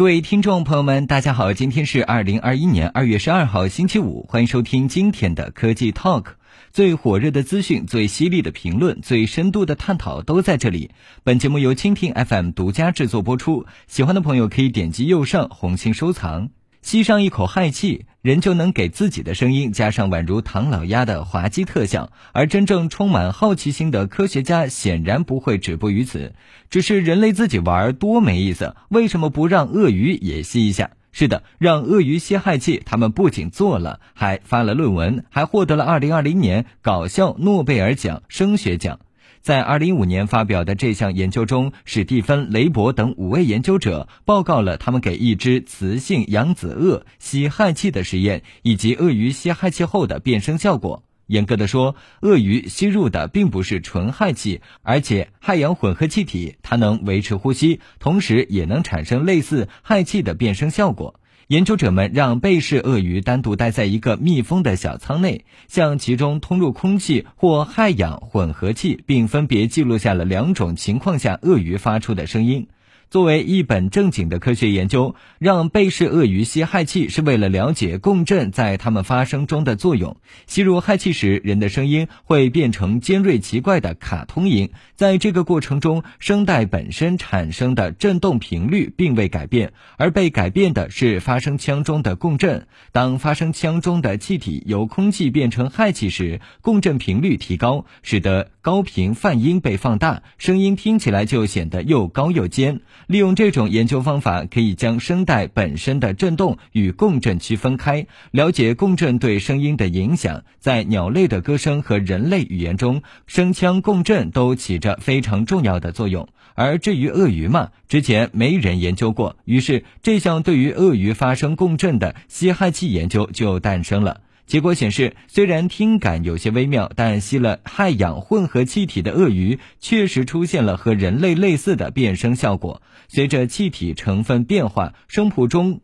各位听众朋友们，大家好，今天是二零二一年二月十二号星期五，欢迎收听今天的科技 Talk。最火热的资讯、最犀利的评论、最深度的探讨都在这里。本节目由蜻蜓 FM 独家制作播出，喜欢的朋友可以点击右上红心收藏。吸上一口氦气，人就能给自己的声音加上宛如唐老鸭的滑稽特效。而真正充满好奇心的科学家显然不会止步于此。只是人类自己玩多没意思，为什么不让鳄鱼也吸一下？是的，让鳄鱼吸氦气，他们不仅做了，还发了论文，还获得了2020年搞笑诺贝尔奖声学奖。在2015年发表的这项研究中，史蒂芬·雷伯等五位研究者报告了他们给一只雌性扬子鳄吸氦气的实验，以及鳄鱼吸氦气后的变声效果。严格的说，鳄鱼吸入的并不是纯氦气，而且氦氧混合气体，它能维持呼吸，同时也能产生类似氦气的变声效果。研究者们让被试鳄鱼单独待在一个密封的小舱内，向其中通入空气或氦氧混合气，并分别记录下了两种情况下鳄鱼发出的声音。作为一本正经的科学研究，让贝氏鳄鱼吸氦气是为了了解共振在它们发声中的作用。吸入氦气时，人的声音会变成尖锐奇怪的卡通音，在这个过程中，声带本身产生的振动频率并未改变，而被改变的是发声腔中的共振。当发声腔中的气体由空气变成氦气时，共振频率提高，使得高频泛音被放大，声音听起来就显得又高又尖。利用这种研究方法，可以将声带本身的振动与共振区分开，了解共振对声音的影响。在鸟类的歌声和人类语言中，声腔共振都起着非常重要的作用。而至于鳄鱼嘛，之前没人研究过，于是这项对于鳄鱼发生共振的吸氦气研究就诞生了。结果显示，虽然听感有些微妙，但吸了氦氧混合气体的鳄鱼确实出现了和人类类似的变声效果。随着气体成分变化，声谱中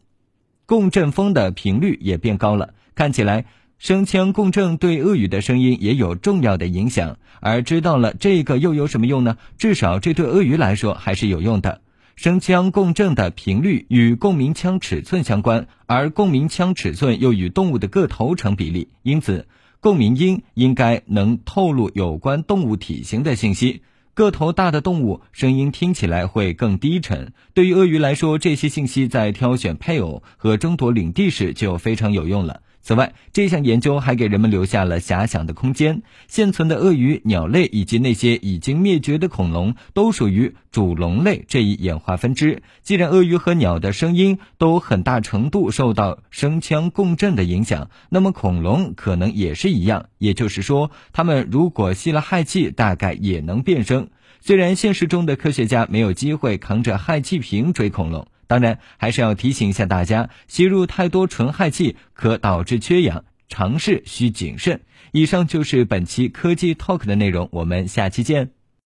共振风的频率也变高了。看起来，声腔共振对鳄鱼的声音也有重要的影响。而知道了这个又有什么用呢？至少这对鳄鱼来说还是有用的。声腔共振的频率与共鸣腔尺寸相关，而共鸣腔尺寸又与动物的个头成比例，因此共鸣音应该能透露有关动物体型的信息。个头大的动物声音听起来会更低沉。对于鳄鱼来说，这些信息在挑选配偶和争夺领地时就非常有用了。此外，这项研究还给人们留下了遐想的空间。现存的鳄鱼、鸟类以及那些已经灭绝的恐龙，都属于主龙类这一演化分支。既然鳄鱼和鸟的声音都很大程度受到声腔共振的影响，那么恐龙可能也是一样。也就是说，它们如果吸了氦气，大概也能变声。虽然现实中的科学家没有机会扛着氦气瓶追恐龙。当然，还是要提醒一下大家，吸入太多纯氦气可导致缺氧，尝试需谨慎。以上就是本期科技 Talk 的内容，我们下期见。